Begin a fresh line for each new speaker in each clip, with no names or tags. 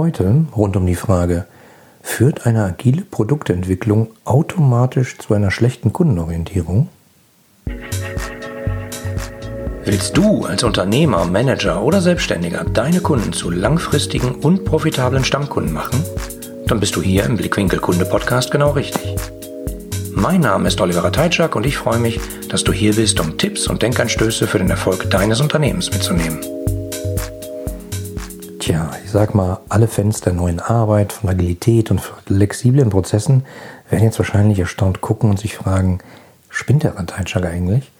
Heute rund um die Frage, führt eine agile Produktentwicklung automatisch zu einer schlechten Kundenorientierung? Willst du als Unternehmer, Manager oder Selbstständiger deine Kunden zu langfristigen und profitablen Stammkunden machen? Dann bist du hier im Blickwinkel Kunde Podcast genau richtig. Mein Name ist Oliver Teitschak und ich freue mich, dass du hier bist, um Tipps und Denkanstöße für den Erfolg deines Unternehmens mitzunehmen. Tja, ich sag mal, alle Fans der neuen Arbeit, von Agilität und flexiblen Prozessen werden jetzt wahrscheinlich erstaunt gucken und sich fragen, spinnt der Teitschak eigentlich?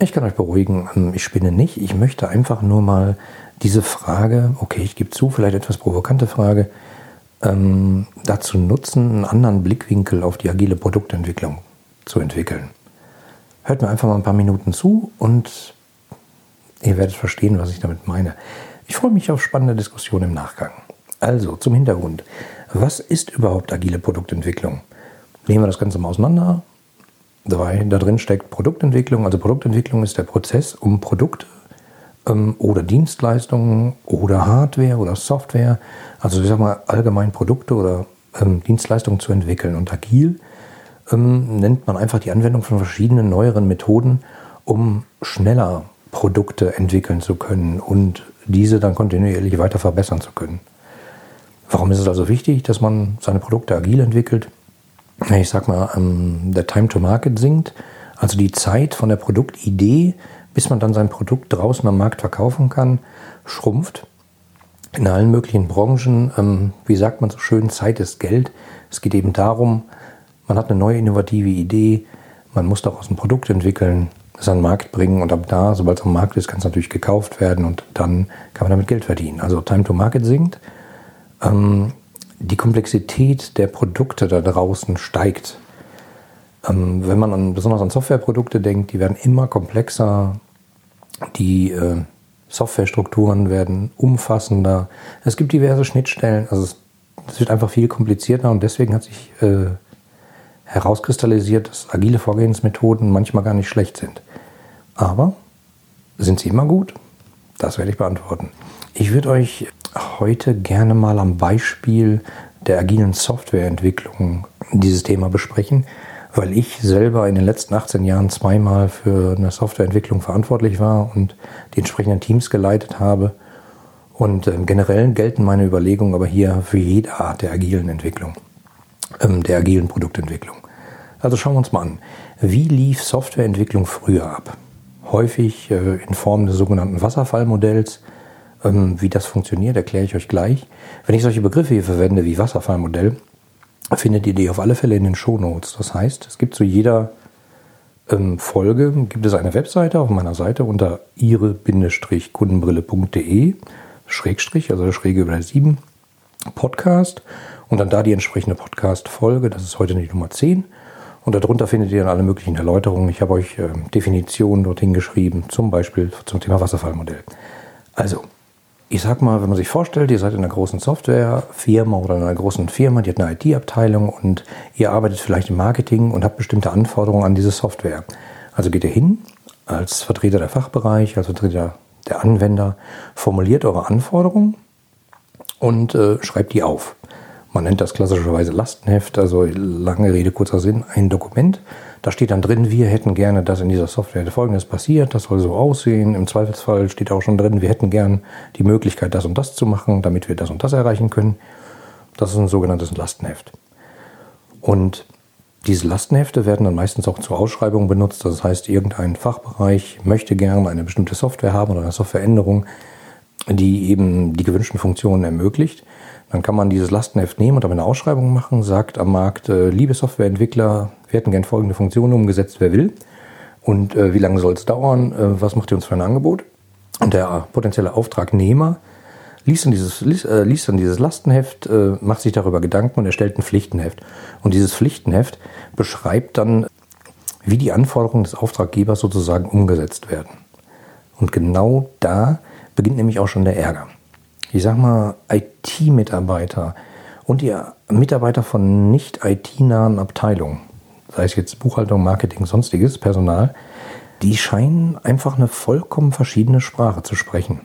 Ich kann euch beruhigen, ähm, ich spinne nicht. Ich möchte einfach nur mal diese Frage, okay, ich gebe zu, vielleicht etwas provokante Frage, ähm, dazu nutzen, einen anderen Blickwinkel auf die agile Produktentwicklung zu entwickeln. Hört mir einfach mal ein paar Minuten zu und ihr werdet verstehen, was ich damit meine. Ich freue mich auf spannende Diskussionen im Nachgang. Also zum Hintergrund. Was ist überhaupt agile Produktentwicklung? Nehmen wir das Ganze mal auseinander. Drei, da drin steckt Produktentwicklung. Also Produktentwicklung ist der Prozess, um Produkte ähm, oder Dienstleistungen oder Hardware oder Software, also ich sag mal allgemein Produkte oder ähm, Dienstleistungen zu entwickeln. Und agil ähm, nennt man einfach die Anwendung von verschiedenen neueren Methoden, um schneller Produkte entwickeln zu können und diese dann kontinuierlich weiter verbessern zu können. Warum ist es also wichtig, dass man seine Produkte agil entwickelt? ich sag mal, ähm, der Time to Market sinkt, also die Zeit von der Produktidee, bis man dann sein Produkt draußen am Markt verkaufen kann, schrumpft. In allen möglichen Branchen, ähm, wie sagt man so schön, Zeit ist Geld. Es geht eben darum, man hat eine neue innovative Idee, man muss daraus ein Produkt entwickeln, es an den Markt bringen und ab da, sobald es am Markt ist, kann es natürlich gekauft werden und dann kann man damit Geld verdienen. Also Time to Market sinkt. Ähm, die Komplexität der Produkte da draußen steigt. Ähm, wenn man an, besonders an Softwareprodukte denkt, die werden immer komplexer, die äh, Softwarestrukturen werden umfassender. Es gibt diverse Schnittstellen, also es, es wird einfach viel komplizierter und deswegen hat sich äh, herauskristallisiert, dass agile Vorgehensmethoden manchmal gar nicht schlecht sind. Aber sind sie immer gut? Das werde ich beantworten. Ich würde euch heute gerne mal am Beispiel der agilen Softwareentwicklung dieses Thema besprechen, weil ich selber in den letzten 18 Jahren zweimal für eine Softwareentwicklung verantwortlich war und die entsprechenden Teams geleitet habe. Und äh, generell gelten meine Überlegungen aber hier für jede Art der agilen Entwicklung, ähm, der agilen Produktentwicklung. Also schauen wir uns mal an. Wie lief Softwareentwicklung früher ab? Häufig äh, in Form des sogenannten Wasserfallmodells, ähm, wie das funktioniert, erkläre ich euch gleich. Wenn ich solche Begriffe hier verwende wie Wasserfallmodell, findet ihr die auf alle Fälle in den Shownotes. Das heißt, es gibt zu jeder ähm, Folge gibt es eine Webseite auf meiner Seite unter ihre-kundenbrille.de Schrägstrich, also Schräge über der 7 Podcast und dann da die entsprechende Podcast-Folge. Das ist heute die Nummer 10. Und darunter findet ihr dann alle möglichen Erläuterungen. Ich habe euch ähm, Definitionen dorthin geschrieben, zum Beispiel zum Thema Wasserfallmodell. Also, ich sag mal, wenn man sich vorstellt, ihr seid in einer großen Softwarefirma oder in einer großen Firma, die hat eine IT-Abteilung und ihr arbeitet vielleicht im Marketing und habt bestimmte Anforderungen an diese Software. Also geht ihr hin als Vertreter der Fachbereich, als Vertreter der Anwender, formuliert eure Anforderungen und äh, schreibt die auf. Man nennt das klassischerweise Lastenheft, also lange Rede, kurzer Sinn, ein Dokument da steht dann drin, wir hätten gerne, dass in dieser Software Folgendes passiert, das soll so aussehen. Im Zweifelsfall steht auch schon drin, wir hätten gern die Möglichkeit, das und das zu machen, damit wir das und das erreichen können. Das ist ein sogenanntes Lastenheft. Und diese Lastenhefte werden dann meistens auch zur Ausschreibung benutzt. Das heißt, irgendein Fachbereich möchte gerne eine bestimmte Software haben oder eine Softwareänderung, die eben die gewünschten Funktionen ermöglicht. Dann kann man dieses Lastenheft nehmen und damit eine Ausschreibung machen, sagt am Markt, äh, liebe Softwareentwickler, wir hätten gern folgende Funktionen umgesetzt, wer will. Und äh, wie lange soll es dauern? Äh, was macht ihr uns für ein Angebot? Und der potenzielle Auftragnehmer liest dann dieses, liest, äh, liest dann dieses Lastenheft, äh, macht sich darüber Gedanken und erstellt ein Pflichtenheft. Und dieses Pflichtenheft beschreibt dann, wie die Anforderungen des Auftraggebers sozusagen umgesetzt werden. Und genau da beginnt nämlich auch schon der Ärger ich sag mal, IT-Mitarbeiter und die Mitarbeiter von nicht IT-nahen Abteilungen, sei es jetzt Buchhaltung, Marketing, sonstiges Personal, die scheinen einfach eine vollkommen verschiedene Sprache zu sprechen.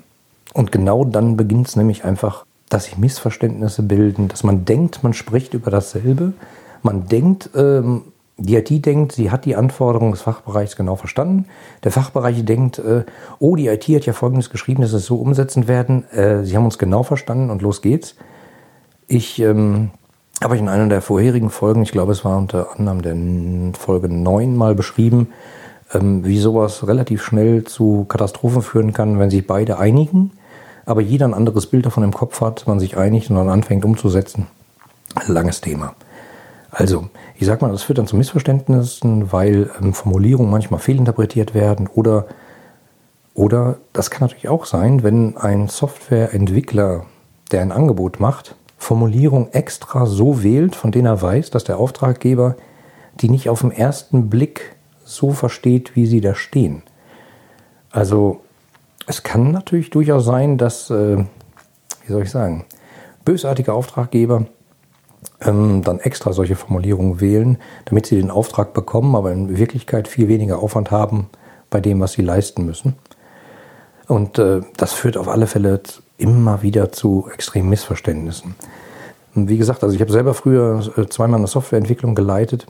Und genau dann beginnt es nämlich einfach dass sich Missverständnisse bilden, dass man denkt, man spricht über dasselbe. Man denkt, ähm, die IT denkt, sie hat die Anforderungen des Fachbereichs genau verstanden. Der Fachbereich denkt, äh, oh, die IT hat ja Folgendes geschrieben, dass es so umsetzen werden. Äh, sie haben uns genau verstanden und los geht's. Ich ähm, habe ich in einer der vorherigen Folgen, ich glaube, es war unter anderem der Folge 9 mal beschrieben, ähm, wie sowas relativ schnell zu Katastrophen führen kann, wenn sich beide einigen, aber jeder ein anderes Bild davon im Kopf hat, man sich einigt und dann anfängt umzusetzen. Langes Thema. Also, ich sag mal, das führt dann zu Missverständnissen, weil ähm, Formulierungen manchmal fehlinterpretiert werden oder, oder das kann natürlich auch sein, wenn ein Softwareentwickler, der ein Angebot macht, Formulierung extra so wählt, von denen er weiß, dass der Auftraggeber die nicht auf den ersten Blick so versteht, wie sie da stehen. Also es kann natürlich durchaus sein, dass, äh, wie soll ich sagen, bösartige Auftraggeber ähm, dann extra solche Formulierungen wählen, damit sie den Auftrag bekommen, aber in Wirklichkeit viel weniger Aufwand haben bei dem, was sie leisten müssen. Und äh, das führt auf alle Fälle immer wieder zu extremen Missverständnissen. Und wie gesagt, also ich habe selber früher äh, zweimal eine Softwareentwicklung geleitet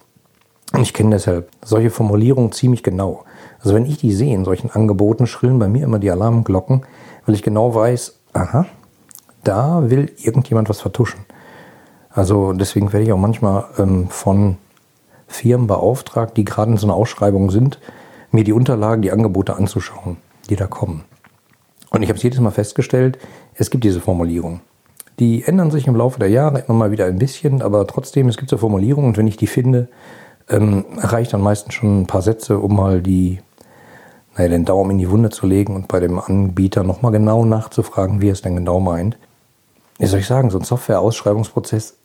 und ich kenne deshalb solche Formulierungen ziemlich genau. Also wenn ich die sehe in solchen Angeboten, schrillen bei mir immer die Alarmglocken, weil ich genau weiß, aha, da will irgendjemand was vertuschen. Also deswegen werde ich auch manchmal ähm, von Firmen beauftragt, die gerade in so einer Ausschreibung sind, mir die Unterlagen, die Angebote anzuschauen, die da kommen. Und ich habe es jedes Mal festgestellt, es gibt diese Formulierung. Die ändern sich im Laufe der Jahre immer mal wieder ein bisschen, aber trotzdem, es gibt so Formulierungen und wenn ich die finde, ähm, reicht dann meistens schon ein paar Sätze, um mal die, naja, den Daumen in die Wunde zu legen und bei dem Anbieter nochmal genau nachzufragen, wie er es denn genau meint. Wie soll ich sagen, so ein Software-Ausschreibungsprozess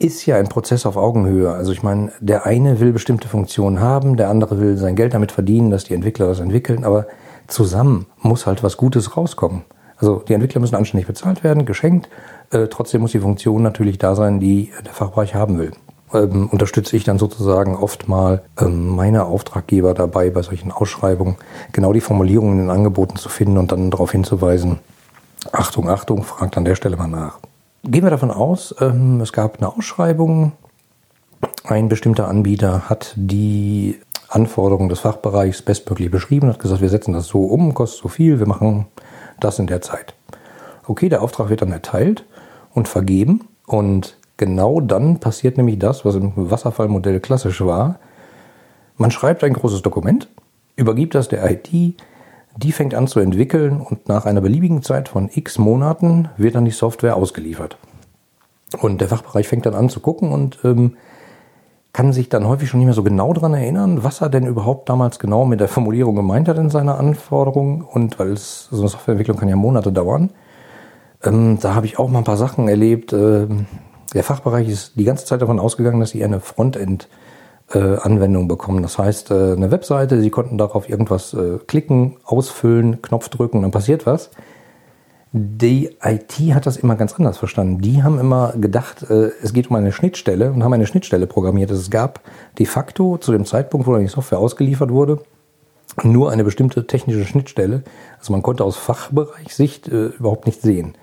ist ja ein Prozess auf Augenhöhe. Also ich meine, der eine will bestimmte Funktionen haben, der andere will sein Geld damit verdienen, dass die Entwickler das entwickeln, aber zusammen muss halt was Gutes rauskommen. Also die Entwickler müssen anständig bezahlt werden, geschenkt. Äh, trotzdem muss die Funktion natürlich da sein, die der Fachbereich haben will. Ähm, unterstütze ich dann sozusagen oft mal ähm, meine Auftraggeber dabei, bei solchen Ausschreibungen genau die Formulierungen in den Angeboten zu finden und dann darauf hinzuweisen, Achtung, Achtung, fragt an der Stelle mal nach. Gehen wir davon aus, ähm, es gab eine Ausschreibung, ein bestimmter Anbieter hat die Anforderungen des Fachbereichs bestmöglich beschrieben, hat gesagt, wir setzen das so um, kostet so viel, wir machen das in der Zeit. Okay, der Auftrag wird dann erteilt und vergeben und genau dann passiert nämlich das, was im Wasserfallmodell klassisch war. Man schreibt ein großes Dokument, übergibt das der IT, die fängt an zu entwickeln und nach einer beliebigen Zeit von x Monaten wird dann die Software ausgeliefert. Und der Fachbereich fängt dann an zu gucken und ähm, kann sich dann häufig schon nicht mehr so genau daran erinnern, was er denn überhaupt damals genau mit der Formulierung gemeint hat in seiner Anforderung. Und weil es, so eine Softwareentwicklung kann ja Monate dauern. Ähm, da habe ich auch mal ein paar Sachen erlebt. Ähm, der Fachbereich ist die ganze Zeit davon ausgegangen, dass sie eine Frontend äh, Anwendung bekommen. Das heißt, äh, eine Webseite, Sie konnten darauf irgendwas äh, klicken, ausfüllen, Knopf drücken, dann passiert was. Die IT hat das immer ganz anders verstanden. Die haben immer gedacht, äh, es geht um eine Schnittstelle und haben eine Schnittstelle programmiert. Es gab de facto zu dem Zeitpunkt, wo die Software ausgeliefert wurde, nur eine bestimmte technische Schnittstelle. Also man konnte aus Fachbereichssicht äh, überhaupt nicht sehen.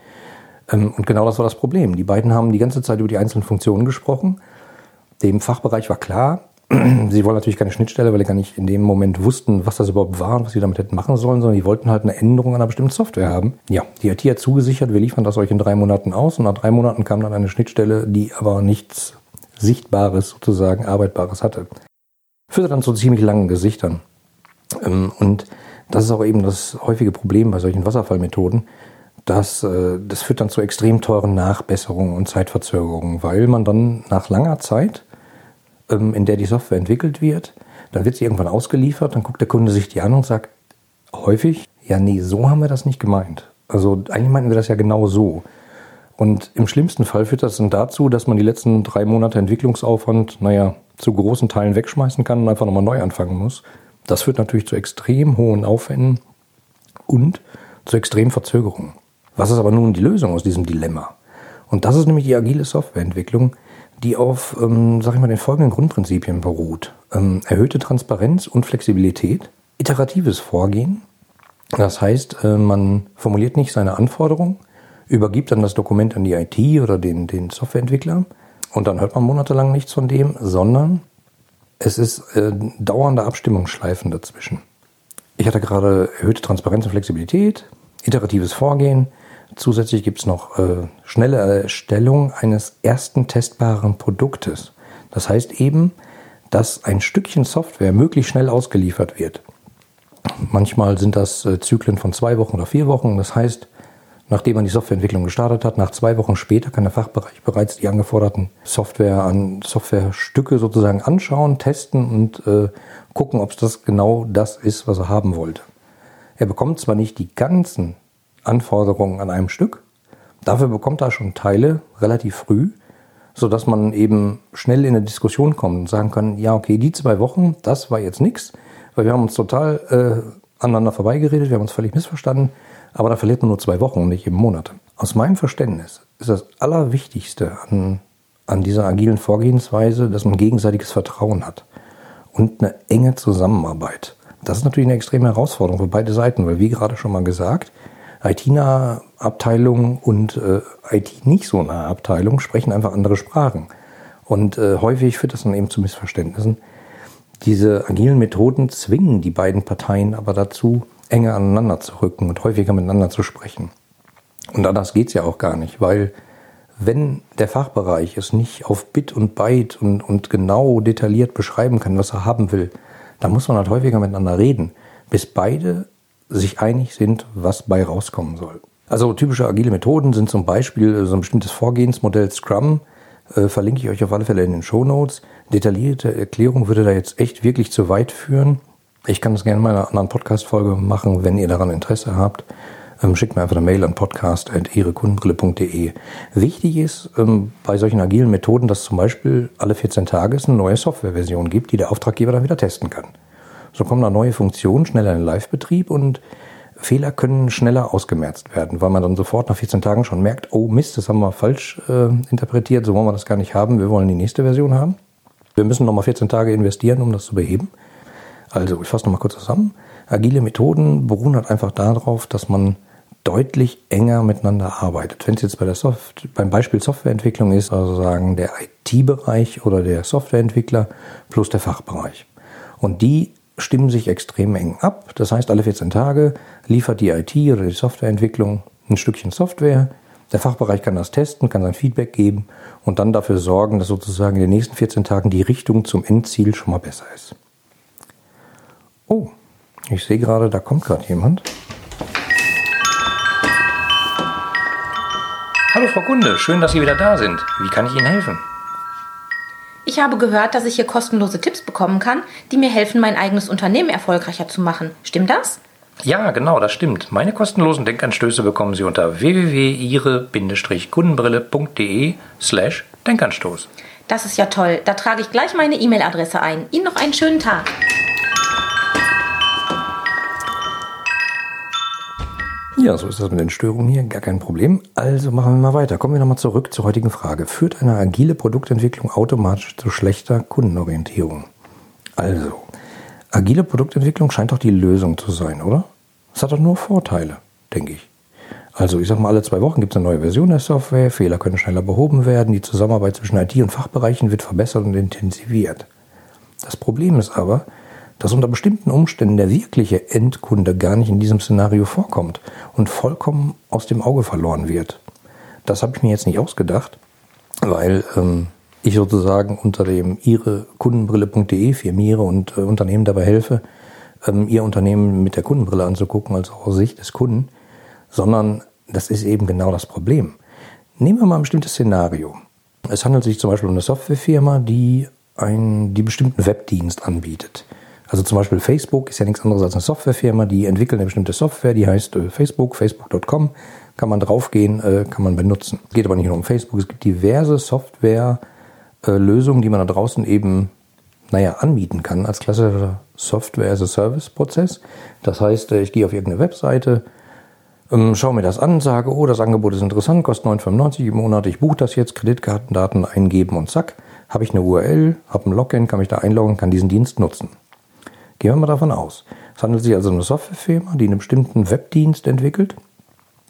Ähm, und genau das war das Problem. Die beiden haben die ganze Zeit über die einzelnen Funktionen gesprochen. Dem Fachbereich war klar, sie wollen natürlich keine Schnittstelle, weil sie gar nicht in dem Moment wussten, was das überhaupt war und was sie damit hätten machen sollen, sondern die wollten halt eine Änderung an einer bestimmten Software haben. Ja, die IT hat zugesichert, wir liefern das euch in drei Monaten aus und nach drei Monaten kam dann eine Schnittstelle, die aber nichts Sichtbares sozusagen, Arbeitbares hatte. Führte dann zu ziemlich langen Gesichtern. Ähm, und das ist auch eben das häufige Problem bei solchen Wasserfallmethoden. dass äh, das führt dann zu extrem teuren Nachbesserungen und Zeitverzögerungen, weil man dann nach langer Zeit in der die Software entwickelt wird. Dann wird sie irgendwann ausgeliefert, dann guckt der Kunde sich die an und sagt häufig, ja, nee, so haben wir das nicht gemeint. Also eigentlich meinten wir das ja genau so. Und im schlimmsten Fall führt das dann dazu, dass man die letzten drei Monate Entwicklungsaufwand, naja, zu großen Teilen wegschmeißen kann und einfach nochmal neu anfangen muss. Das führt natürlich zu extrem hohen Aufwänden und zu extremen Verzögerungen. Was ist aber nun die Lösung aus diesem Dilemma? Und das ist nämlich die agile Softwareentwicklung, die auf, ähm, sag ich mal, den folgenden Grundprinzipien beruht. Ähm, erhöhte Transparenz und Flexibilität, iteratives Vorgehen. Das heißt, äh, man formuliert nicht seine Anforderung, übergibt dann das Dokument an die IT oder den, den Softwareentwickler und dann hört man monatelang nichts von dem, sondern es ist äh, dauernde Abstimmungsschleifen dazwischen. Ich hatte gerade erhöhte Transparenz und Flexibilität, iteratives Vorgehen. Zusätzlich gibt es noch äh, schnelle Erstellung eines ersten testbaren Produktes. Das heißt eben, dass ein Stückchen Software möglichst schnell ausgeliefert wird. Manchmal sind das äh, Zyklen von zwei Wochen oder vier Wochen. Das heißt, nachdem man die Softwareentwicklung gestartet hat, nach zwei Wochen später kann der Fachbereich bereits die angeforderten Software an Softwarestücke sozusagen anschauen, testen und äh, gucken, ob es das genau das ist, was er haben wollte. Er bekommt zwar nicht die ganzen Anforderungen an einem Stück, dafür bekommt er schon Teile relativ früh, so dass man eben schnell in eine Diskussion kommt und sagen kann, ja, okay, die zwei Wochen, das war jetzt nichts, weil wir haben uns total äh, aneinander vorbeigeredet, wir haben uns völlig missverstanden, aber da verliert man nur zwei Wochen und nicht eben Monate. Aus meinem Verständnis ist das Allerwichtigste an, an dieser agilen Vorgehensweise, dass man gegenseitiges Vertrauen hat und eine enge Zusammenarbeit. Das ist natürlich eine extreme Herausforderung für beide Seiten, weil wie gerade schon mal gesagt, IT-nahe Abteilung und äh, IT nicht so nahe Abteilung sprechen einfach andere Sprachen. Und äh, häufig führt das dann eben zu Missverständnissen. Diese agilen Methoden zwingen die beiden Parteien aber dazu, enger aneinander zu rücken und häufiger miteinander zu sprechen. Und anders geht's ja auch gar nicht, weil wenn der Fachbereich es nicht auf Bit und Byte und, und genau detailliert beschreiben kann, was er haben will, dann muss man halt häufiger miteinander reden, bis beide sich einig sind, was bei rauskommen soll. Also typische agile Methoden sind zum Beispiel so ein bestimmtes Vorgehensmodell Scrum, äh, verlinke ich euch auf alle Fälle in den Show Notes. Detaillierte Erklärung würde da jetzt echt wirklich zu weit führen. Ich kann das gerne mal in einer anderen Podcast-Folge machen, wenn ihr daran Interesse habt. Ähm, schickt mir einfach eine Mail an podcast.ihrekundenbrille.de. Wichtig ist ähm, bei solchen agilen Methoden, dass zum Beispiel alle 14 Tage es eine neue Softwareversion gibt, die der Auftraggeber dann wieder testen kann. So kommen da neue Funktionen schneller in den Live-Betrieb und Fehler können schneller ausgemerzt werden, weil man dann sofort nach 14 Tagen schon merkt, oh Mist, das haben wir falsch äh, interpretiert, so wollen wir das gar nicht haben, wir wollen die nächste Version haben. Wir müssen nochmal 14 Tage investieren, um das zu beheben. Also, ich fasse nochmal kurz zusammen. Agile Methoden beruhen halt einfach darauf, dass man deutlich enger miteinander arbeitet. Wenn es jetzt bei der Soft beim Beispiel Softwareentwicklung ist, also sagen der IT-Bereich oder der Softwareentwickler plus der Fachbereich. Und die stimmen sich extrem eng ab. Das heißt, alle 14 Tage liefert die IT oder die Softwareentwicklung ein Stückchen Software. Der Fachbereich kann das testen, kann sein Feedback geben und dann dafür sorgen, dass sozusagen in den nächsten 14 Tagen die Richtung zum Endziel schon mal besser ist. Oh, ich sehe gerade, da kommt gerade jemand.
Hallo Frau Kunde, schön, dass Sie wieder da sind. Wie kann ich Ihnen helfen?
Ich habe gehört, dass ich hier kostenlose Tipps bekommen kann, die mir helfen, mein eigenes Unternehmen erfolgreicher zu machen. Stimmt das?
Ja, genau, das stimmt. Meine kostenlosen Denkanstöße bekommen Sie unter www.ihre-kundenbrille.de slash Denkanstoß.
Das ist ja toll. Da trage ich gleich meine E-Mail-Adresse ein. Ihnen noch einen schönen Tag.
Ja, so ist das mit den Störungen hier, gar kein Problem. Also machen wir mal weiter. Kommen wir nochmal zurück zur heutigen Frage. Führt eine agile Produktentwicklung automatisch zu schlechter Kundenorientierung? Also, agile Produktentwicklung scheint doch die Lösung zu sein, oder? Es hat doch nur Vorteile, denke ich. Also ich sag mal, alle zwei Wochen gibt es eine neue Version der Software, Fehler können schneller behoben werden, die Zusammenarbeit zwischen IT und Fachbereichen wird verbessert und intensiviert. Das Problem ist aber, dass unter bestimmten Umständen der wirkliche Endkunde gar nicht in diesem Szenario vorkommt und vollkommen aus dem Auge verloren wird. Das habe ich mir jetzt nicht ausgedacht, weil ähm, ich sozusagen unter dem ihrekundenbrille.de firmiere und äh, Unternehmen dabei helfe, ähm, ihr Unternehmen mit der Kundenbrille anzugucken, also aus Sicht des Kunden, sondern das ist eben genau das Problem. Nehmen wir mal ein bestimmtes Szenario. Es handelt sich zum Beispiel um eine Softwarefirma, die einen die bestimmten Webdienst anbietet. Also zum Beispiel Facebook ist ja nichts anderes als eine Softwarefirma, die entwickelt eine bestimmte Software, die heißt äh, Facebook, facebook.com, kann man draufgehen, äh, kann man benutzen. Es geht aber nicht nur um Facebook, es gibt diverse Softwarelösungen, die man da draußen eben, naja, anbieten kann als klassischer Software-as-a-Service-Prozess. Das heißt, äh, ich gehe auf irgendeine Webseite, ähm, schaue mir das an, sage, oh, das Angebot ist interessant, kostet 9,95 im Monat, ich buche das jetzt, Kreditkartendaten eingeben und zack, habe ich eine URL, habe ein Login, kann mich da einloggen, kann diesen Dienst nutzen. Gehen wir mal davon aus. Es handelt sich also um eine Softwarefirma, die einen bestimmten Webdienst entwickelt.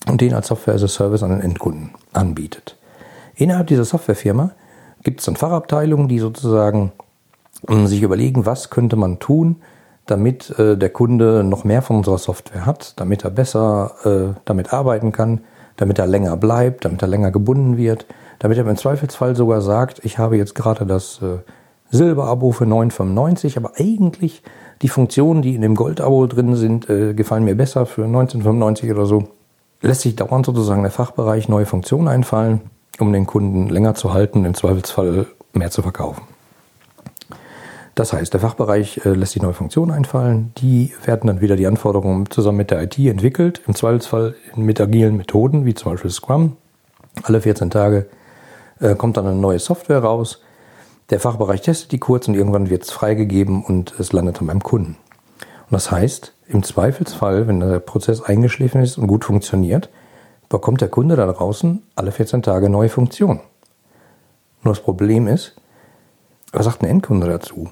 und den als Software as a Service an den Endkunden anbietet. Innerhalb dieser Softwarefirma gibt es dann Fachabteilungen, die sozusagen ähm, sich überlegen, was könnte man tun, damit äh, der Kunde noch mehr von unserer Software hat, damit er besser äh, damit arbeiten kann, damit er länger bleibt, damit er länger gebunden wird, damit er im Zweifelsfall sogar sagt, ich habe jetzt gerade das äh, Silberabo für 9,95, aber eigentlich die Funktionen, die in dem Goldabo drin sind, äh, gefallen mir besser für 19,95 oder so. Lässt sich dauernd sozusagen der Fachbereich neue Funktionen einfallen, um den Kunden länger zu halten, im Zweifelsfall mehr zu verkaufen. Das heißt, der Fachbereich äh, lässt sich neue Funktionen einfallen, die werden dann wieder die Anforderungen zusammen mit der IT entwickelt, im Zweifelsfall mit agilen Methoden, wie zum Beispiel Scrum. Alle 14 Tage äh, kommt dann eine neue Software raus. Der Fachbereich testet die kurz und irgendwann wird es freigegeben und es landet dann beim Kunden. Und das heißt, im Zweifelsfall, wenn der Prozess eingeschliffen ist und gut funktioniert, bekommt der Kunde da draußen alle 14 Tage neue Funktionen. Nur das Problem ist, was sagt ein Endkunde dazu?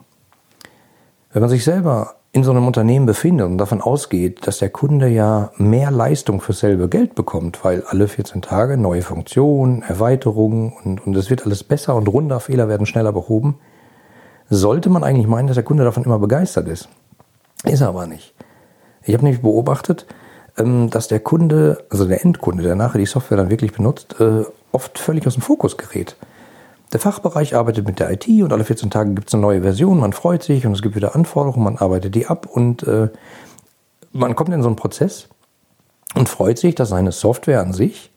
Wenn man sich selber in so einem Unternehmen befindet und davon ausgeht, dass der Kunde ja mehr Leistung für selbe Geld bekommt, weil alle 14 Tage neue Funktionen, Erweiterungen und, und es wird alles besser und runder, Fehler werden schneller behoben, sollte man eigentlich meinen, dass der Kunde davon immer begeistert ist. Ist er aber nicht. Ich habe nämlich beobachtet, ähm, dass der Kunde, also der Endkunde, der nachher die Software dann wirklich benutzt, äh, oft völlig aus dem Fokus gerät. Der Fachbereich arbeitet mit der IT und alle 14 Tage gibt es eine neue Version, man freut sich und es gibt wieder Anforderungen, man arbeitet die ab und äh, man kommt in so einen Prozess und freut sich, dass seine Software an sich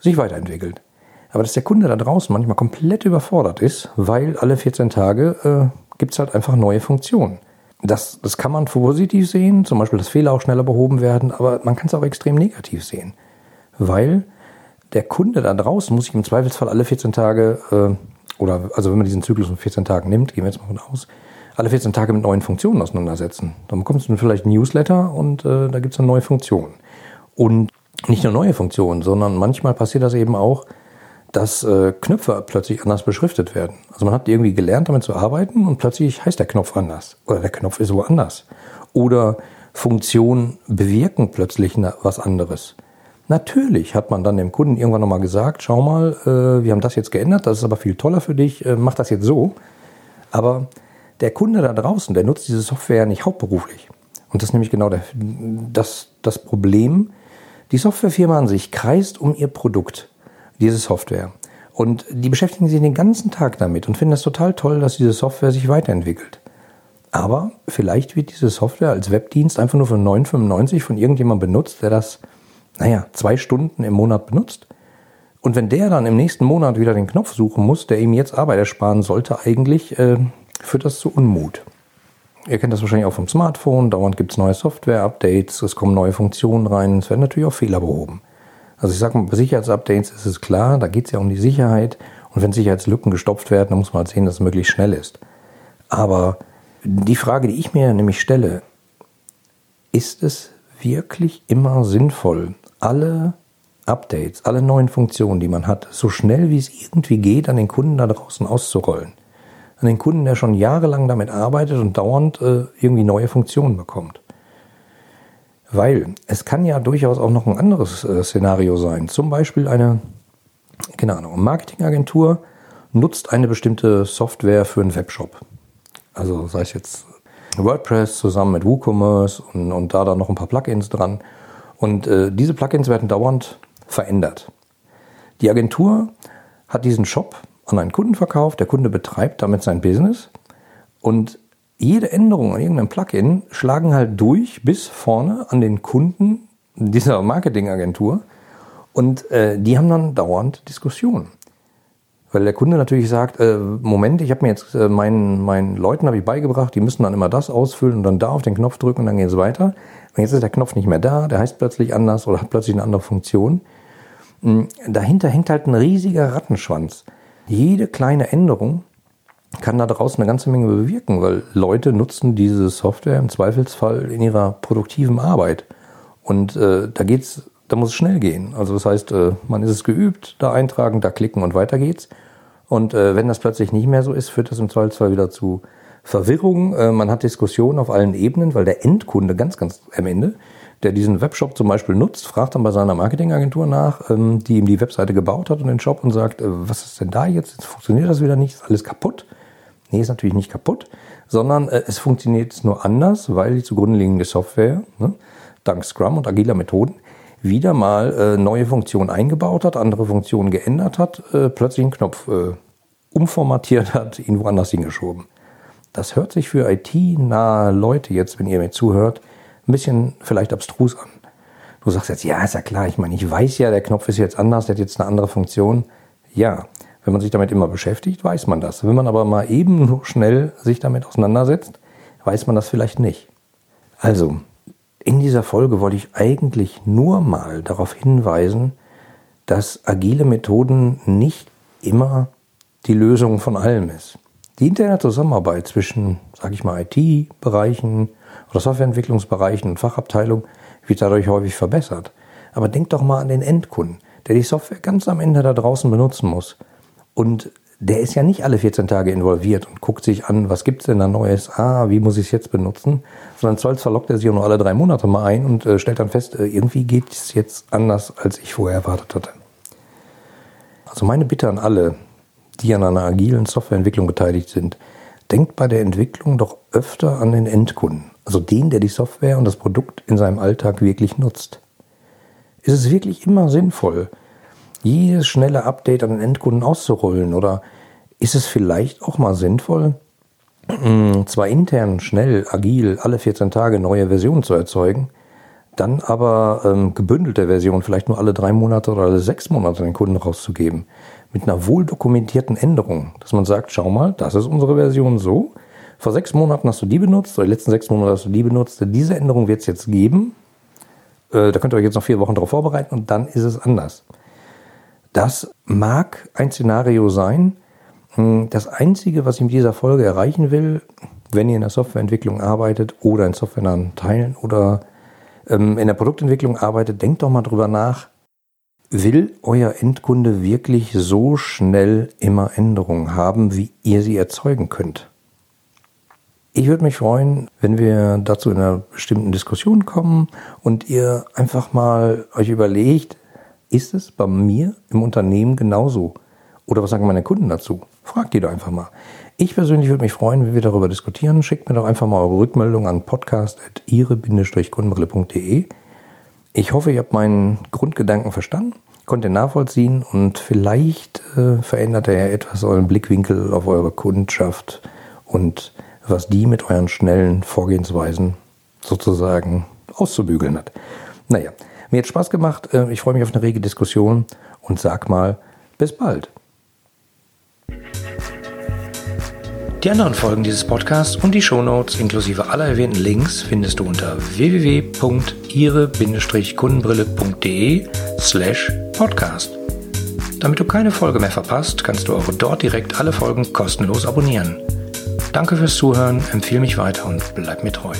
sich weiterentwickelt. Aber dass der Kunde da draußen manchmal komplett überfordert ist, weil alle 14 Tage äh, gibt es halt einfach neue Funktionen. Das, das kann man positiv sehen, zum Beispiel, dass Fehler auch schneller behoben werden, aber man kann es auch extrem negativ sehen, weil der Kunde da draußen muss sich im Zweifelsfall alle 14 Tage, äh, oder also wenn man diesen Zyklus von 14 Tagen nimmt, gehen wir jetzt mal von aus, alle 14 Tage mit neuen Funktionen auseinandersetzen. Dann bekommst du vielleicht ein Newsletter und äh, da gibt es dann neue Funktionen. Und nicht nur neue Funktionen, sondern manchmal passiert das eben auch, dass äh, Knöpfe plötzlich anders beschriftet werden. Also man hat irgendwie gelernt, damit zu arbeiten und plötzlich heißt der Knopf anders. Oder der Knopf ist woanders. Oder Funktionen bewirken plötzlich was anderes. Natürlich hat man dann dem Kunden irgendwann nochmal gesagt, schau mal, äh, wir haben das jetzt geändert, das ist aber viel toller für dich, äh, mach das jetzt so. Aber der Kunde da draußen, der nutzt diese Software nicht hauptberuflich. Und das ist nämlich genau der, das, das Problem. Die Softwarefirma an sich kreist um ihr Produkt, diese Software. Und die beschäftigen sich den ganzen Tag damit und finden es total toll, dass diese Software sich weiterentwickelt. Aber vielleicht wird diese Software als Webdienst einfach nur für 9,95 von irgendjemandem benutzt, der das naja, zwei Stunden im Monat benutzt. Und wenn der dann im nächsten Monat wieder den Knopf suchen muss, der ihm jetzt Arbeit ersparen sollte, eigentlich äh, führt das zu Unmut. Ihr kennt das wahrscheinlich auch vom Smartphone. Dauernd gibt es neue Software-Updates, es kommen neue Funktionen rein, es werden natürlich auch Fehler behoben. Also ich sage mal, bei Sicherheitsupdates ist es klar, da geht es ja um die Sicherheit. Und wenn Sicherheitslücken gestopft werden, dann muss man halt sehen, dass es möglichst schnell ist. Aber die Frage, die ich mir nämlich stelle, ist es wirklich immer sinnvoll, alle Updates, alle neuen Funktionen, die man hat, so schnell wie es irgendwie geht, an den Kunden da draußen auszurollen. An den Kunden, der schon jahrelang damit arbeitet und dauernd äh, irgendwie neue Funktionen bekommt. Weil es kann ja durchaus auch noch ein anderes äh, Szenario sein. Zum Beispiel eine, keine Ahnung, Marketingagentur nutzt eine bestimmte Software für einen Webshop. Also sei es jetzt WordPress zusammen mit WooCommerce und, und da dann noch ein paar Plugins dran. Und äh, diese Plugins werden dauernd verändert. Die Agentur hat diesen Shop an einen Kunden verkauft, der Kunde betreibt damit sein Business und jede Änderung an irgendeinem Plugin schlagen halt durch bis vorne an den Kunden dieser Marketingagentur und äh, die haben dann dauernd Diskussionen. Weil der Kunde natürlich sagt, äh, Moment, ich habe mir jetzt äh, meinen, meinen Leuten habe ich beigebracht, die müssen dann immer das ausfüllen und dann da auf den Knopf drücken und dann geht es weiter. Und jetzt ist der Knopf nicht mehr da, der heißt plötzlich anders oder hat plötzlich eine andere Funktion. Hm, dahinter hängt halt ein riesiger Rattenschwanz. Jede kleine Änderung kann da draußen eine ganze Menge bewirken, weil Leute nutzen diese Software im Zweifelsfall in ihrer produktiven Arbeit. Und äh, da geht's da muss es schnell gehen. Also das heißt, äh, man ist es geübt, da eintragen, da klicken und weiter geht's. Und äh, wenn das plötzlich nicht mehr so ist, führt das im Zweifelsfall wieder zu Verwirrung. Äh, man hat Diskussionen auf allen Ebenen, weil der Endkunde ganz, ganz am Ende, der diesen Webshop zum Beispiel nutzt, fragt dann bei seiner Marketingagentur nach, ähm, die ihm die Webseite gebaut hat und den Shop und sagt, äh, was ist denn da jetzt? Jetzt funktioniert das wieder nicht, ist alles kaputt. Nee, ist natürlich nicht kaputt, sondern äh, es funktioniert nur anders, weil die zugrunde liegende Software, ne, dank Scrum und agiler Methoden, wieder mal äh, neue Funktionen eingebaut hat, andere Funktionen geändert hat, äh, plötzlich einen Knopf äh, umformatiert hat, ihn woanders hingeschoben. Das hört sich für IT-nahe Leute jetzt, wenn ihr mir zuhört, ein bisschen vielleicht abstrus an. Du sagst jetzt, ja, ist ja klar, ich meine, ich weiß ja, der Knopf ist jetzt anders, der hat jetzt eine andere Funktion. Ja, wenn man sich damit immer beschäftigt, weiß man das. Wenn man aber mal eben schnell sich damit auseinandersetzt, weiß man das vielleicht nicht. Also, in dieser Folge wollte ich eigentlich nur mal darauf hinweisen, dass agile Methoden nicht immer die Lösung von allem ist. Die interne Zusammenarbeit zwischen, sage ich mal, IT-Bereichen oder Softwareentwicklungsbereichen und Fachabteilungen wird dadurch häufig verbessert. Aber denk doch mal an den Endkunden, der die Software ganz am Ende da draußen benutzen muss. Und der ist ja nicht alle 14 Tage involviert und guckt sich an, was gibt's denn da Neues, ah, wie muss ich es jetzt benutzen, sondern stolz verlockt er sich nur alle drei Monate mal ein und äh, stellt dann fest, äh, irgendwie geht es jetzt anders, als ich vorher erwartet hatte. Also meine Bitte an alle, die an einer agilen Softwareentwicklung beteiligt sind, denkt bei der Entwicklung doch öfter an den Endkunden, also den, der die Software und das Produkt in seinem Alltag wirklich nutzt. Ist es wirklich immer sinnvoll, jedes schnelle Update an den Endkunden auszurollen? Oder ist es vielleicht auch mal sinnvoll, hm, zwar intern schnell, agil, alle 14 Tage neue Versionen zu erzeugen, dann aber ähm, gebündelte Versionen vielleicht nur alle drei Monate oder alle sechs Monate den Kunden rauszugeben. Mit einer wohl dokumentierten Änderung, dass man sagt, schau mal, das ist unsere Version so. Vor sechs Monaten hast du die benutzt, oder die letzten sechs Monate hast du die benutzt. Diese Änderung wird es jetzt geben. Äh, da könnt ihr euch jetzt noch vier Wochen darauf vorbereiten und dann ist es anders. Das mag ein Szenario sein. Hm, das Einzige, was ich mit dieser Folge erreichen will, wenn ihr in der Softwareentwicklung arbeitet oder in softwarenahen Teilen oder ähm, in der Produktentwicklung arbeitet, denkt doch mal drüber nach, will euer Endkunde wirklich so schnell immer Änderungen haben, wie ihr sie erzeugen könnt? Ich würde mich freuen, wenn wir dazu in einer bestimmten Diskussion kommen und ihr einfach mal euch überlegt, ist es bei mir im Unternehmen genauso? Oder was sagen meine Kunden dazu? Fragt die doch einfach mal. Ich persönlich würde mich freuen, wenn wir darüber diskutieren. Schickt mir doch einfach mal eure Rückmeldung an podcast.ihre-kundenbrille.de. Ich hoffe, ihr habt meinen Grundgedanken verstanden, konntet nachvollziehen und vielleicht äh, verändert er etwas euren Blickwinkel auf eure Kundschaft und was die mit euren schnellen Vorgehensweisen sozusagen auszubügeln hat. Naja, mir hat Spaß gemacht. Äh, ich freue mich auf eine rege Diskussion und sag mal, bis bald.
Die anderen Folgen dieses Podcasts und die Shownotes inklusive aller erwähnten Links findest du unter www.ihre-kundenbrille.de slash podcast. Damit du keine Folge mehr verpasst, kannst du auch dort direkt alle Folgen kostenlos abonnieren. Danke fürs Zuhören, empfehle mich weiter und bleib mir treu.